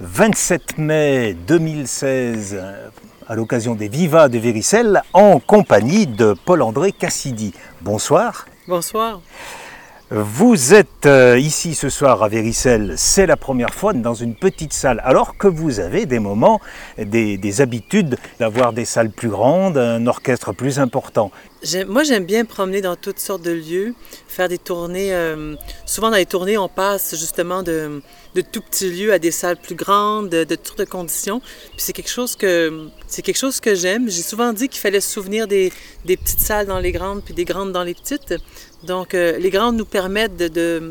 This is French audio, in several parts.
27 mai 2016, à l'occasion des Vivas de Véricelle, en compagnie de Paul-André Cassidy. Bonsoir. Bonsoir. Vous êtes euh, ici ce soir à Véricelle, c'est la première fois dans une petite salle, alors que vous avez des moments, des, des habitudes d'avoir des salles plus grandes, un orchestre plus important. Moi, j'aime bien promener dans toutes sortes de lieux, faire des tournées. euh, souvent, dans les tournées, on passe justement de, de tout petits lieux à des salles plus grandes, de, toutes de conditions. Puis c'est quelque chose que c'est quelque chose que j'aime. J'ai souvent dit qu'il fallait se souvenir des, des petites salles dans les grandes, puis des grandes dans les petites. Donc, euh, les grandes nous permettent de- de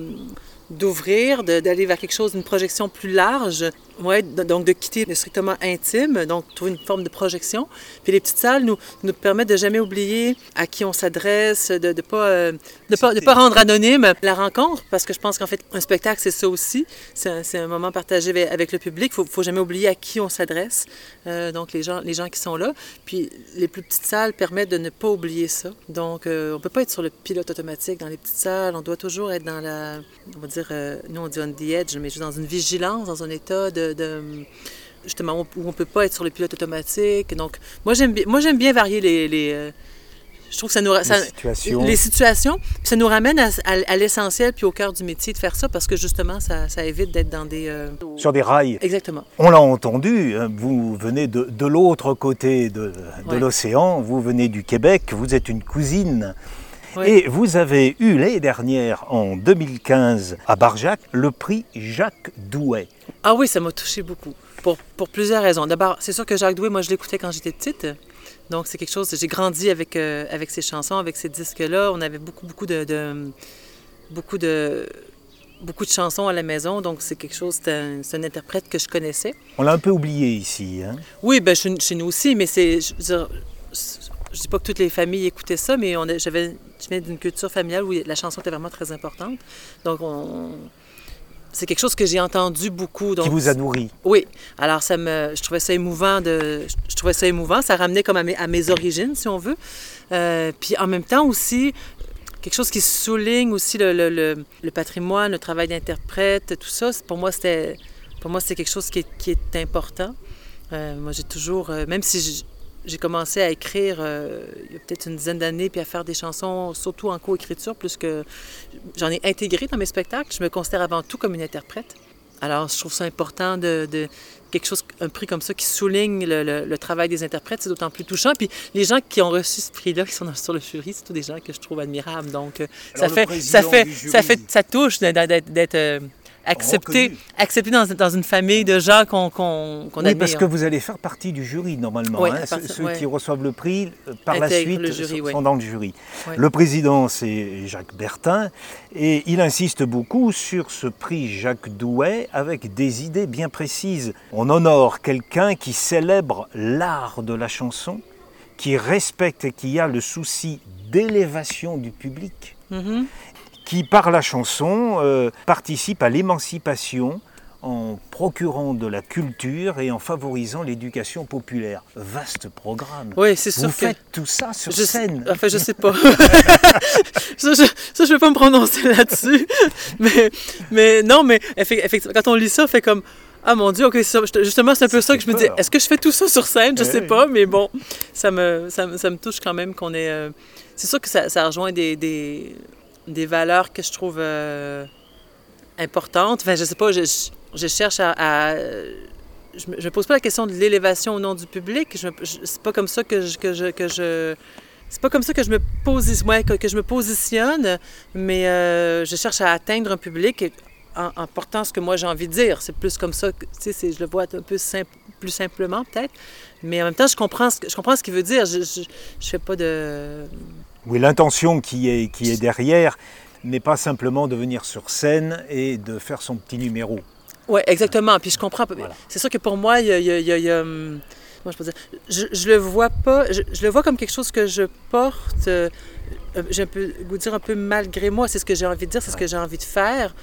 d'ouvrir, d'aller vers quelque chose, une projection plus large, de- donc de quitter le strictement intime, donc trouver une forme de projection. Puis les petites salles nous, nous permettent de jamais oublier à qui on s'adresse, de ne pas, euh, de pas, de pas rendre anonyme la rencontre, parce que je pense qu'en fait, un spectacle, c'est ça aussi. C'est un, un moment partagé avec- le public. Il ne faut, faut jamais oublier à qui on s'adresse, euh, donc les gens, les gens qui sont là. Puis les plus petites salles permettent de ne pas oublier ça. Donc, euh, on ne peut pas être sur le pilote automatique dans les petites salles. On doit toujours être dans la, on va dire, euh, nous on dit on the edge, mais juste dans une vigilance, dans un état de, de- justement où on ne peut pas être sur le pilote automatique. Donc, moi j'aime bien, moi j'aime bien varier les, les, euh, je trouve que ça nous, ça- Les situations. les situations, puis ça nous ramène à, à- à l'essentiel puis au cœur du métier de faire ça parce que justement ça, ça évite d'être dans des, euh, Sur des rails, exactement. on l'a entendu, hein, vous venez de, de l'autre côté de, de Ouais. l'océan, vous venez du Québec, vous êtes une cousine. Oui. Et vous avez eu l'année dernière, en 2015, à Barjac, le prix Jacques Douai. Ah oui, ça m'a touché beaucoup. Pour, pour plusieurs raisons. D'abord, c'est sûr que Jacques Doué, moi, je l'écoutais quand j'étais petite. Donc, c'est quelque chose. J'ai grandi avec, euh, avec ses chansons, avec ces disques-là. On avait beaucoup, beaucoup de, de- beaucoup de. Beaucoup de chansons à la maison, donc c'est quelque chose, c'est un, interprète que je connaissais. On l'a un peu oublié ici. hein. Oui, ben, chez, chez nous aussi, mais c'est. Je, je dis pas que toutes les familles écoutaient ça, mais on a- j'avais, je viens d'une culture familiale où la chanson était vraiment très importante. Donc, on, c'est quelque chose que j'ai entendu beaucoup. Donc, qui vous a nourri. oui, alors ça me, je trouvais ça émouvant de, je trouvais ça émouvant, ça ramenait comme à mes, à mes origines si on veut. Euh, puis en même temps aussi quelque chose qui souligne aussi le, le- le- le patrimoine, le travail d'interprète, tout ça. Pour moi c'était, pour moi c'est quelque chose qui est, qui est important. Euh, moi j'ai toujours, euh, même si j'ai commencé à écrire euh, il y a peut-être une dizaine d'années, puis à faire des chansons, surtout en co-écriture, plus que j'en ai intégré dans mes spectacles. Je me considère avant tout comme une interprète. Alors, je trouve ça important de, de- quelque chose, un prix comme ça qui souligne le, le- le travail des interprètes, c'est d'autant plus touchant. Puis les gens qui ont reçu ce prix-là, qui sont dans- sur le jury, c'est tous des gens que je trouve admirables. Donc, euh, ça fait, ça fait, ça fait, ça touche d'être, euh, accepté, accepté dans, dans une famille de gens qu'on qu'on qu'on Oui, admire. parce que vous allez faire partie du jury normalement. Oui, hein. Ceux, qui reçoivent le prix, euh, par la suite, jury, sont oui. dans le jury. Le président, c'est Jacques Bertin, et il insiste beaucoup sur ce prix Jacques Douai avec des idées bien précises. On honore quelqu'un qui célèbre l'art de la chanson, qui respecte et qui a le souci d'élévation du public Mhm. Qui, par la chanson, euh, participe à l'émancipation en procurant de la culture et en favorisant l'éducation populaire. Vaste programme. Oui, c'est Vous sûr que... faites tout ça sur Je sais- scène. Enfin, je sais pas. ça, je, je vais pas me prononcer là-dessus. mais, mais non, mais effectivement, quand on lit ça, fait comme ah mon Dieu, ok, justement, c'est un peu Ça ça que je me dis. Est-ce que je fais tout ça sur scène? Je Eh sais pas, mais bon, ça me, ça, me- ça me touche quand même qu'on ait. euh, C'est sûr que ça, ça rejoint des, des, des valeurs que je trouve euh, importantes. Enfin, je sais pas, je, cherche à. je me, je pose pas la question de l'élévation au nom du public. Je, je- c'est pas comme ça que je, que je, que je c'est pas comme ça que je me positionne, mais euh, je cherche à atteindre un public en, en portant ce que moi j'ai envie de dire. C'est plus comme ça, que, tu sais, je le vois un peu plus simplement peut-être, mais en même temps je comprends ce je comprends ce qu'il veut dire. Je, je, je fais pas de, Oui, l'intention qui est, qui est derrière n'est pas simplement de venir sur scène et de faire son petit numéro. Oui, exactement. Puis je comprends. Voilà. C'est sûr que pour moi, il y a. il y a- il y a- il y a, hum, je peux dire? Je, je le vois pas. Je, je le vois comme quelque chose que je porte. euh, j'ai un peu goût de dire un peu malgré moi. C'est ce que j'ai envie de dire, c'est ce que j'ai envie de faire.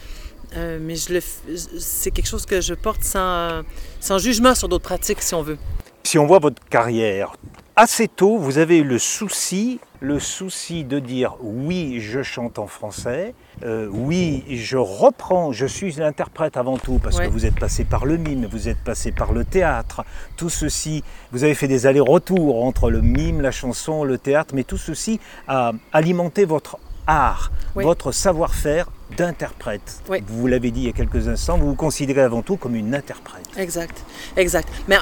Euh, mais je le, f- c'est quelque chose que je porte sans, sans jugement sur d'autres pratiques, si on veut. Si on voit votre carrière, assez tôt, vous avez eu le souci, le souci de dire oui, je chante en français, euh, oui, je reprends, je suis l'interprète avant tout, parce que vous êtes passé par le mime, vous êtes passé par le théâtre, tout ceci, vous avez fait des allers-retours entre le mime, la chanson, le théâtre, mais tout ceci a alimenté votre art, votre savoir-faire d'interprète. Vous l'avez dit il y a quelques instants, vous vous considérez avant tout comme une interprète. Exact, exact. Mais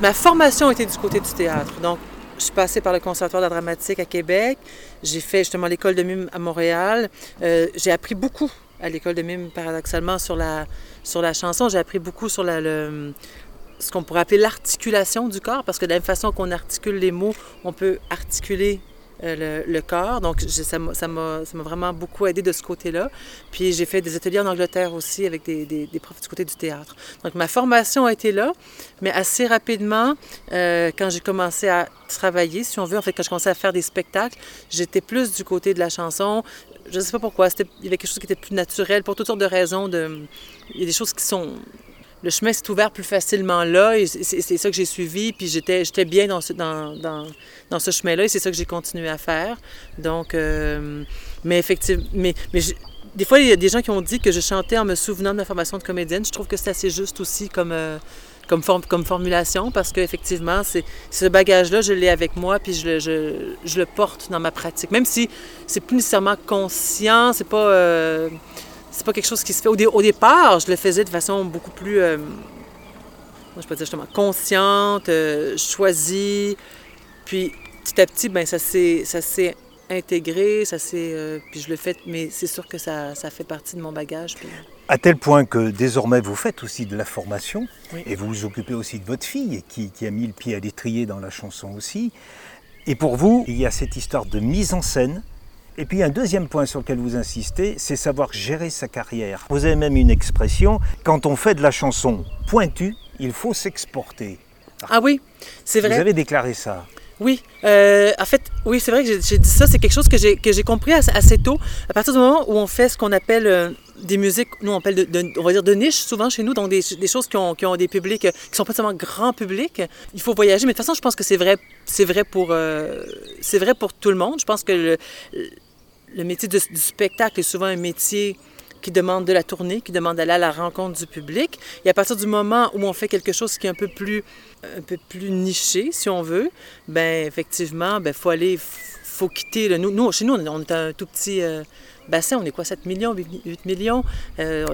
ma formation était du côté du théâtre, donc je suis passée par le Conservatoire de la dramatique à Québec. J'ai fait justement l'école de mime à Montréal. Euh, j'ai appris beaucoup à l'école de mime, paradoxalement, sur la, sur la chanson. J'ai appris beaucoup sur le, ce qu'on pourrait appeler l'articulation du corps, parce que de la même façon qu'on articule les mots, on peut articuler euh, le, corps. Donc, ça m'a vraiment beaucoup aidé de ce côté-là. Puis, j'ai fait des ateliers en Angleterre aussi avec des, profs du côté du théâtre. Donc, ma formation a été là, mais assez rapidement, euh, quand j'ai commencé à travailler, si on veut, en fait, quand je commençais à faire des spectacles, j'étais plus du côté de la chanson. Je ne sais pas pourquoi. Il y avait quelque chose qui était plus naturel pour toutes sortes de raisons. Il y a des choses qui sont le chemin s'est ouvert plus facilement là et c'est ça que j'ai suivi. Puis j'étais, j'étais bien dans ce, dans, dans, ce chemin-là et c'est ça que j'ai continué à faire. Donc, euh, mais effectivement, mais, mais des fois, il y a des gens qui ont dit que je chantais en me souvenant de ma formation de comédienne. Je trouve que c'est assez juste aussi comme, euh, comme, comme formulation parce qu'effectivement, ce bagage-là, je l'ai avec moi puis je le, je, je, le porte dans ma pratique. Même si c'est plus nécessairement conscient, c'est pas. Euh, c'est pas quelque chose qui se fait. Au, au, départ, je le faisais de façon beaucoup plus, euh, moi je peux dire justement, consciente, euh, choisie. Puis petit à petit, ben ça s'est, ça s'est intégré, ça s'est, euh, puis je le fais, mais c'est sûr que ça, ça, fait partie de mon bagage. Puis... À tel point que désormais vous faites aussi de la formation et vous vous occupez aussi de votre fille qui, qui a mis le pied à l'étrier dans la chanson aussi. Et pour vous, il y a cette histoire de mise en scène et puis un deuxième point sur lequel vous insistez, c'est savoir gérer sa carrière. Vous avez même une expression, quand on fait de la chanson pointue, il faut s'exporter. Ah oui, c'est vrai. Vous avez déclaré ça. Oui, euh, en fait, oui, c'est vrai que j'ai dit ça. C'est quelque chose que j'ai compris assez, tôt. À partir du moment où on fait ce qu'on appelle euh, des musiques, nous on appelle de, on va dire de niche souvent chez nous, donc des, choses qui ont, qui ont, des publics qui sont pas seulement grand public. Il faut voyager, mais de toute façon, je pense que c'est vrai, c'est vrai pour, euh, c'est vrai pour tout le monde. Je pense que le, le métier du, spectacle est souvent un métier qui demande de la tournée, qui demande d'aller à la rencontre du public. Et à partir du moment où on fait quelque chose qui est un peu plus, un peu plus niché, si on veut, ben effectivement, ben faut aller, faut quitter. Le, nous, nous, chez nous, on est un tout petit, euh, bassin, on est quoi, 7 millions, 8 millions? Euh,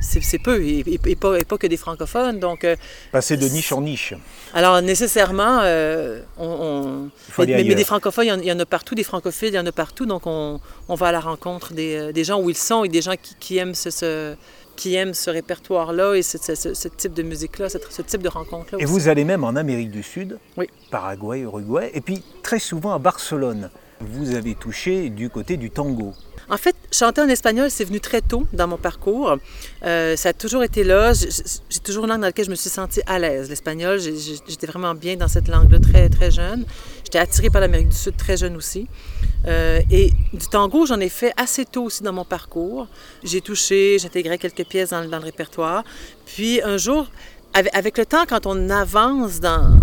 c'est peu, et, pas, pas, que des francophones. Donc, euh, Passer de niche en niche. Alors, nécessairement, euh, on, mais, des francophones, il y, en, a partout, des francophiles, il y en a partout. Donc, on, on va à la rencontre des, des, gens où ils sont et des gens qui, qui aiment ce, qui aiment ce répertoire-là et ce, ce, type de musique-là, ce, type de rencontre-là. Et vous allez même en Amérique du Sud, oui. Paraguay, Uruguay, et puis très souvent à Barcelone. Vous avez touché du côté du tango. En fait, chanter en espagnol, c'est venu très tôt dans mon parcours. Euh, ça a toujours été là. J'ai toujours une langue dans laquelle je me suis sentie à l'aise. L'espagnol, j'étais vraiment bien dans cette langue-là très, très jeune. J'étais attirée par l'Amérique du Sud très jeune aussi. Euh, et du tango, j'en ai fait assez tôt aussi dans mon parcours. J'ai touché, j'intégrais quelques pièces dans, le répertoire. Puis un jour, avec, le temps, quand on avance dans,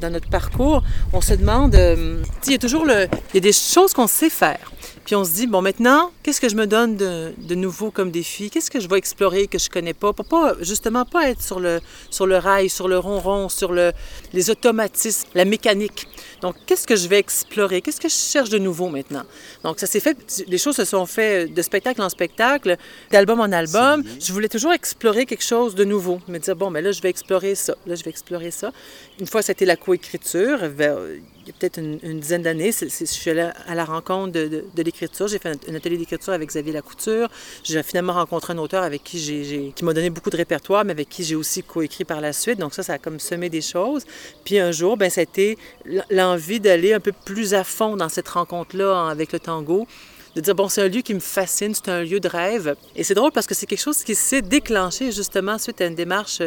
dans notre parcours, on se demande, euh, il y a toujours le, il y a des choses qu'on sait faire. Puis on se dit, bon, maintenant, qu'est-ce que je me donne de, de nouveau comme défi? Qu'est-ce que je vais explorer que je connais pas? Pour pas, justement, pas être sur le, sur le rail, sur le ronron, sur le, les automatismes, la mécanique. Donc, qu'est-ce que je vais explorer? Qu'est-ce que je cherche de nouveau maintenant? Donc, ça s'est fait, les choses se sont faites de spectacle en spectacle, d'album en album. Je voulais toujours explorer quelque chose de nouveau. Me dire, bon, mais là, je vais explorer ça. Là, je vais explorer ça. Une fois, c'était la coécriture. Il y a peut-être une, dizaine d'années, je suis allée à la rencontre de, de, l'écriture. J'ai fait un, atelier d'écriture avec Xavier Lacouture. J'ai finalement rencontré un auteur avec qui j'ai, qui m'a donné beaucoup de répertoire, mais avec qui j'ai aussi coécrit par la suite. Donc ça, ça a comme semé des choses. Puis un jour, ben, ça a été l'envie d'aller un peu plus à fond dans cette rencontre-là avec le tango de dire, bon, c'est un lieu qui me fascine, c'est un lieu de rêve. Et c'est drôle parce que c'est quelque chose qui s'est déclenché justement suite à une démarche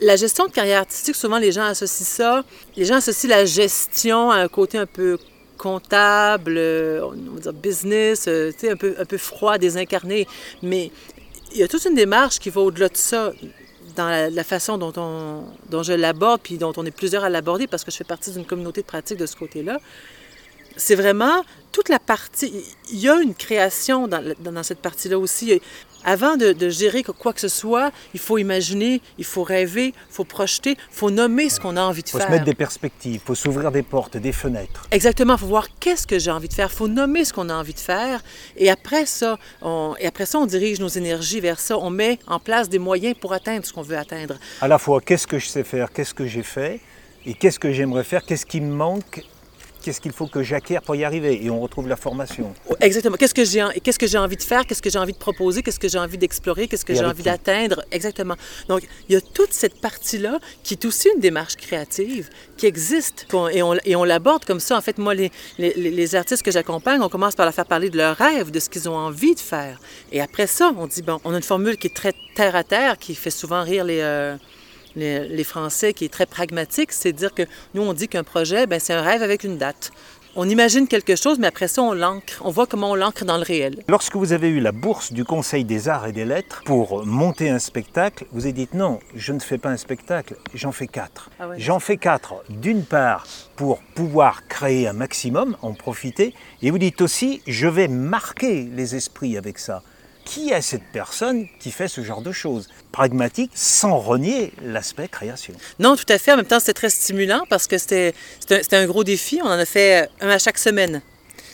la gestion de carrière artistique, souvent les gens associent ça. Les gens associent la gestion à un côté un peu comptable, euh, on va dire business, euh, un peu, un peu froid, désincarné. Mais il y a toute une démarche qui va au-delà de ça. dans la, façon dont, on, dont je l'aborde, puis dont on est plusieurs à l'aborder, parce que je fais partie d'une communauté de pratique de ce côté-là, c'est vraiment toute la partie. Il y a une création dans, dans cette partie-là aussi. Avant de, gérer quoi que ce soit, il faut imaginer, il faut rêver, il faut projeter, il faut nommer ce qu'on a envie de faire. Il faut se mettre des perspectives, il faut s'ouvrir des portes, des fenêtres. Exactement, il faut voir qu'est-ce que j'ai envie de faire, il faut nommer ce qu'on a envie de faire. Et après ça, on, et après ça, on dirige nos énergies vers ça. On met en place des moyens pour atteindre ce qu'on veut atteindre. À la fois, qu'est-ce que je sais faire, qu'est-ce que j'ai fait, et qu'est-ce que j'aimerais faire, qu'est-ce qui me manque qu'est-ce qu'il faut que j'acquière pour y arriver Et on retrouve la formation. Exactement. Qu'est-ce que j'ai, qu'est-ce que j'ai envie de faire? Qu'est-ce que j'ai envie de proposer? Qu'est-ce que j'ai envie d'explorer? Qu'est-ce que j'ai envie d'atteindre? Exactement. Donc, il y a toute cette partie-là qui est aussi une démarche créative qui existe et on, et on l'aborde comme ça. En fait, moi, les, les, les artistes que j'accompagne, on commence par leur faire parler de leurs rêves, de ce qu'ils ont envie de faire. Et après ça, on dit, bon, on a une formule qui est très terre à terre, qui fait souvent rire les... Euh, les, Français qui est très pragmatique, c'est dire que nous, on dit qu'un projet, ben, c'est un rêve avec une date. On imagine quelque chose, mais après ça, on l'ancre. On voit comment on l'ancre dans le réel. Lorsque vous avez eu la bourse du Conseil des arts et des lettres pour monter un spectacle, vous avez dit non, je ne fais pas un spectacle, j'en fais quatre. Ah j'en fais quatre, d'une part, pour pouvoir créer un maximum, en profiter, et vous dites aussi, je vais marquer les esprits avec ça qui est cette personne qui fait ce genre de choses Pragmatique, sans renier l'aspect création. Non, tout à fait. En même temps, c'était très stimulant parce que c'était un, gros défi. On en a fait un à chaque semaine.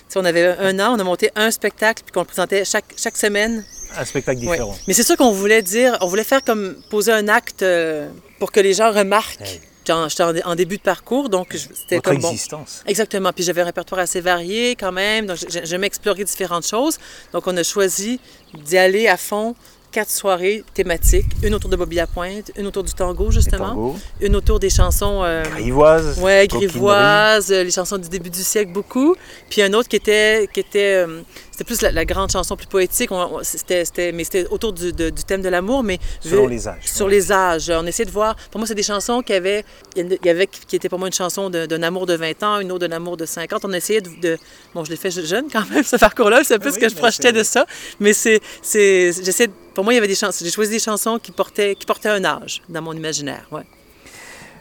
Si on avait un an, on a monté un spectacle puis qu'on le présentait chaque, chaque semaine. Un spectacle différent. Mais c'est ça qu'on voulait dire. On voulait faire comme poser un acte euh, pour que les gens remarquent. J'étais en, début de parcours, donc c'était comme existence. Exactement. Puis j'avais un répertoire assez varié quand même, donc j'aimais explorer différentes choses. Donc on a choisi d'y aller à fond quatre soirées thématiques. Une autour de Bobby Pointe, une autour du tango, justement. Une autour des chansons... Euh, grivoises. Ouais, grivoises, euh, les chansons du début du siècle, beaucoup. Puis un autre qui était... Qui était euh, c'était plus la, grande chanson plus poétique. c'était, mais c'était autour du, thème de l'amour, mais... Sur les âges. Sur les âges. On essayait de voir... Pour moi, c'est des chansons qui avaient... Il y avait qui était pour moi une chanson d'un amour de 20 ans, une autre d'un amour de 50. On essayait de... Bon, je l'ai fait jeune quand même, ce parcours-là. C'est un peu ce que je projetais de ça. Mais c'est... J'essaie... Pour moi, il y avait des chansons... J'ai choisi des chansons qui portaient, qui portaient un âge dans mon imaginaire, ouais.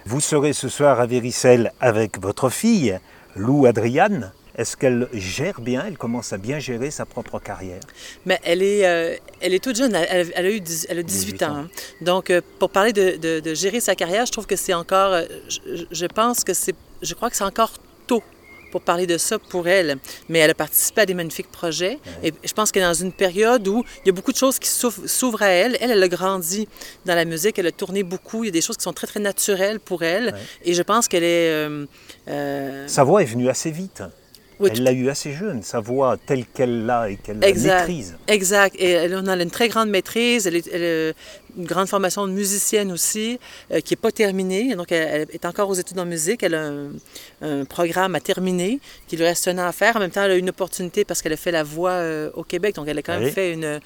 Vous serez ce soir à Véricelle avec votre fille, Lou Adriane. Est-ce qu'elle gère bien, elle commence à bien gérer sa propre carrière? Mais elle est, euh, elle est toute jeune, elle, a, eu elle a 18, ans. Hein. Donc, euh, pour parler de, de, gérer sa carrière, je trouve que c'est encore, euh, je, je, pense que c'est, je crois que c'est encore tôt pour parler de ça pour elle. Mais elle a participé à des magnifiques projets. Et je pense qu'elle est dans une période où il y a beaucoup de choses qui s'ouvrent à elle. Elle, elle a grandi dans la musique, elle a tourné beaucoup. Il y a des choses qui sont très, très naturelles pour elle. Et je pense qu'elle est... Sa voix est venue assez vite elle l'a eu assez jeune, sa voix telle qu'elle l'a et qu'elle la maîtrise. Exact. Et elle, on a une très grande maîtrise. Elle, a une grande formation de musicienne aussi, euh, qui n'est pas terminée. Donc, elle, est encore aux études en musique. Elle a un, programme à terminer qui lui reste un an à faire. En même temps, elle a une opportunité parce qu'elle a fait la voix euh, au Québec. Donc, elle a quand même fait une,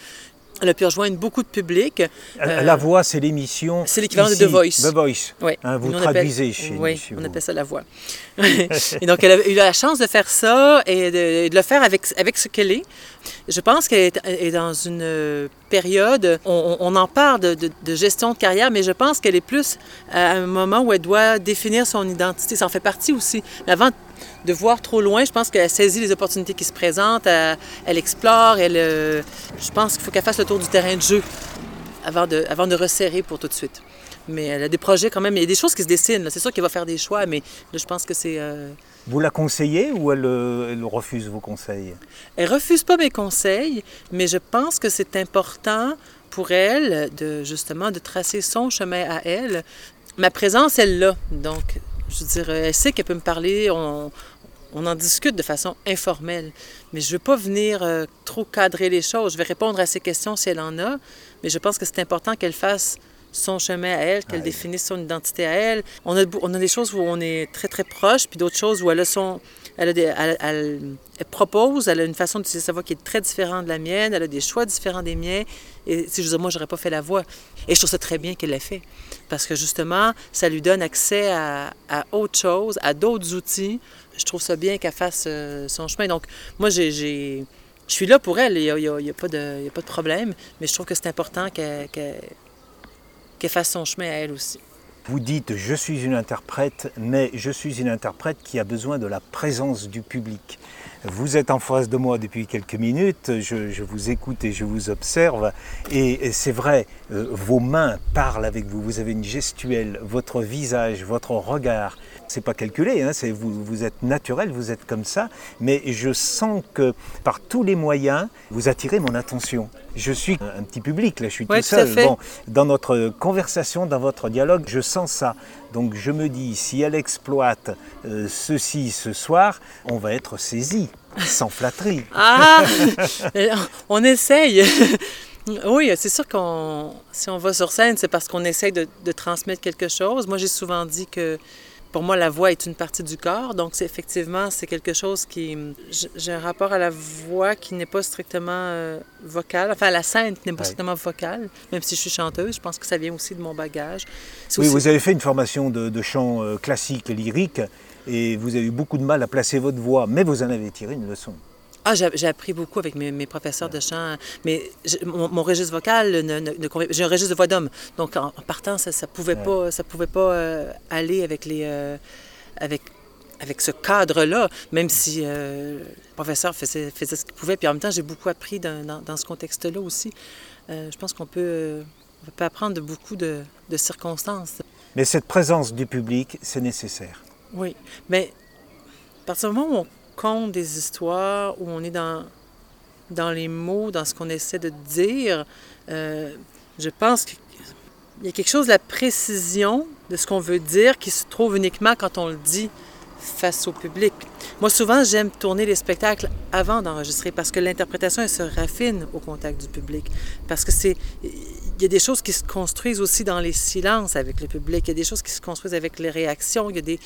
elle a pu rejoindre beaucoup de public. Euh, la voix, c'est l'émission. C'est l'équivalent de The Voice. The Voice. Oui. Hein, vous traduisez chez nous. Oui, on appelle ça la voix. et donc, elle a eu la chance de faire ça et de, le faire avec, avec ce qu'elle est. Je pense qu'elle est, dans une période, on, en parle de, gestion de carrière, mais je pense qu'elle est plus à un moment où elle doit définir son identité. Ça en fait partie aussi. Mais avant de voir trop loin. Je pense qu'elle saisit les opportunités qui se présentent, elle, explore, euh, je pense qu'il faut qu'elle fasse le tour du terrain de jeu avant de, resserrer pour tout de suite. Mais elle a des projets quand même, il y a des choses qui se dessinent. C'est sûr qu'elle va faire des choix, mais je pense que c'est... Euh, vous la conseillez ou elle, euh, elle, refuse vos conseils? Elle refuse pas mes conseils, mais je pense que c'est important pour elle de justement de tracer son chemin à elle. Ma présence, elle l'a. Donc, je dire, elle sait qu'elle peut me parler. On, on en discute de façon informelle. Mais je ne veux pas venir euh, trop cadrer les choses. Je vais répondre à ses questions si elle en a, mais je pense que c'est important qu'elle fasse son chemin à elle, qu'elle définisse son identité à elle. On a, on a des choses où on est très, très proche, puis d'autres choses où elle a son... Elle, a des, elle, propose, elle a une façon d'utiliser sa voix qui est très différente de la mienne, elle a des choix différents des miens. Et si je dis, moi, j'aurais pas fait la voix. Et je trouve ça très bien qu'elle l'ait fait. Parce que justement, ça lui donne accès à, à autre chose, à d'autres outils, je trouve ça bien qu'elle fasse euh, son chemin. Donc, moi, j'ai, je suis là pour elle, il n'y a, pas de, a pas de problème, mais je trouve que c'est important qu'elle, qu'elle chemin à elle aussi. Vous dites je suis une interprète, mais je suis une interprète qui a besoin de la présence du public. Vous êtes en face de moi depuis quelques minutes, je, vous écoute et je vous observe, et, c'est vrai, euh, vos mains parlent avec vous, vous avez une gestuelle, votre visage, votre regard, c'est pas calculé, hein, vous, vous êtes naturel, vous êtes comme ça, mais je sens que par tous les moyens, vous attirez mon attention. Je suis un petit public, là, je suis tout seul. Bon, dans notre conversation, dans votre dialogue, je sens ça. Donc je me dis, si elle exploite euh, ceci ce soir, on va être saisi, sans flatterie. Ah On essaye Oui, c'est sûr qu'on si on va sur scène, c'est parce qu'on essaye de, de transmettre quelque chose. Moi, j'ai souvent dit que pour moi, la voix est une partie du corps, donc c'est effectivement c'est quelque chose qui j'ai un rapport à la voix qui n'est pas strictement euh, vocal, enfin la scène qui n'est pas strictement vocale, même si je suis chanteuse, je pense que ça vient aussi de mon bagage. Oui, vous avez fait une formation de, chant euh, classique et lyrique et vous avez eu beaucoup de mal à placer votre voix, mais vous en avez tiré une leçon. Ah, j'ai appris beaucoup avec mes, professeurs de chant, mais mon, registre vocal ne, ne, J'ai un registre de voix d'homme, donc en, partant, ça ne pouvait, pas, ça pouvait pas euh, aller avec, les, euh, avec, avec ce cadre-là, même si euh, le professeur faisait, faisait ce qu'il pouvait. Puis en même temps, j'ai beaucoup appris dans, dans, ce contexte-là aussi. je pense qu'on peut, on peut apprendre de beaucoup de, de circonstances. Mais cette présence du public, c'est nécessaire. Oui, mais à partir du moment où on des histoires, où on est dans, dans les mots, dans ce qu'on essaie de dire, euh, je pense qu'il y a quelque chose la précision de ce qu'on veut dire qui se trouve uniquement quand on le dit face au public. Moi, souvent, j'aime tourner les spectacles avant d'enregistrer parce que l'interprétation, elle se raffine au contact du public. Parce que c'est... Il y a des choses qui se construisent aussi dans les silences avec le public. Il y a des choses qui se construisent avec les réactions. Il y a des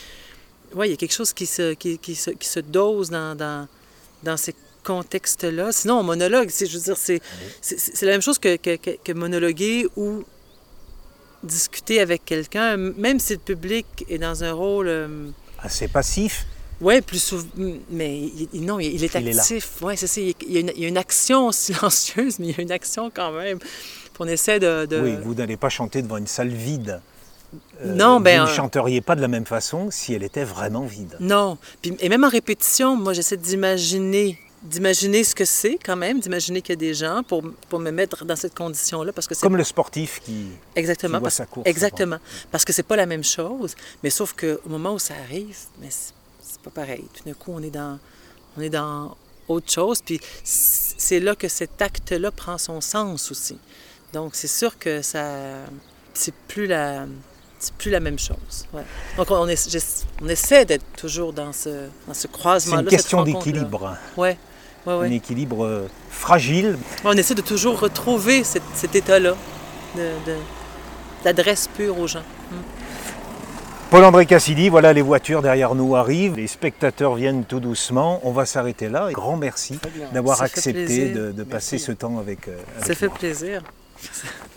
oui, il y a quelque chose qui se, qui, qui se, qui se dose dans, dans, dans ces contextes-là. Sinon, monologue, je veux dire, c'est, c'est, la même chose que, que, que, monologuer ou discuter avec quelqu'un, même si le public est dans un rôle... Euh, Assez passif. Oui, plus souvent. Mais non, il, est actif. Oui, c'est ça. Il y, a une, il y, a une, action silencieuse, mais il y a une action quand même. on essaie de, de... Oui, vous n'allez pas chanter devant une salle vide. Euh, non, ben, vous ne euh, chanteriez pas de la même façon si elle était vraiment vide. Non. Puis, et même en répétition, moi, j'essaie d'imaginer d'imaginer ce que c'est quand même, d'imaginer qu'il y a des gens pour, pour me mettre dans cette condition-là. parce que Comme le sportif qui, exactement, voit sa course. Exactement. Parce que c'est pas la même chose, mais sauf qu'au moment où ça arrive, mais c'est pas pareil. Tout d'un coup, on est dans, on est dans autre chose, puis c'est là que cet acte-là prend son sens aussi. Donc, c'est sûr que ça... C'est plus la c'est plus la même chose. Donc, on, on essaie d'être toujours dans ce, dans ce croisement-là. C'est une question d'équilibre. Oui. Ouais, ouais. Un équilibre euh, fragile. On essaie de toujours retrouver cet, cet état-là d'adresse pure aux gens. Hmm. Paul-André Cassidy, voilà les voitures derrière nous arrivent, les spectateurs viennent tout doucement, on va s'arrêter là. Grand merci d'avoir accepté de, passer ce temps avec, euh, avec Ça fait plaisir.